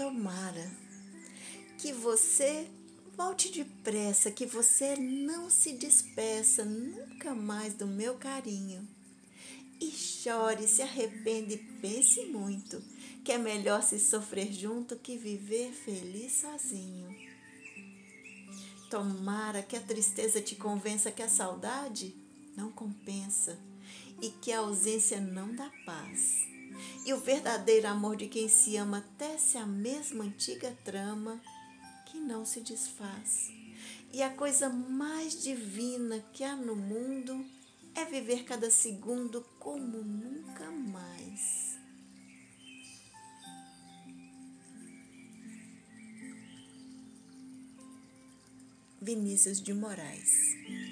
tomara que você volte depressa, que você não se despeça nunca mais do meu carinho. E chore, se arrepende e pense muito, que é melhor se sofrer junto que viver feliz sozinho. Tomara que a tristeza te convença que a saudade não compensa e que a ausência não dá paz. E o verdadeiro amor de quem se ama tece a mesma antiga trama que não se desfaz. E a coisa mais divina que há no mundo é viver cada segundo como nunca mais. Vinícius de Moraes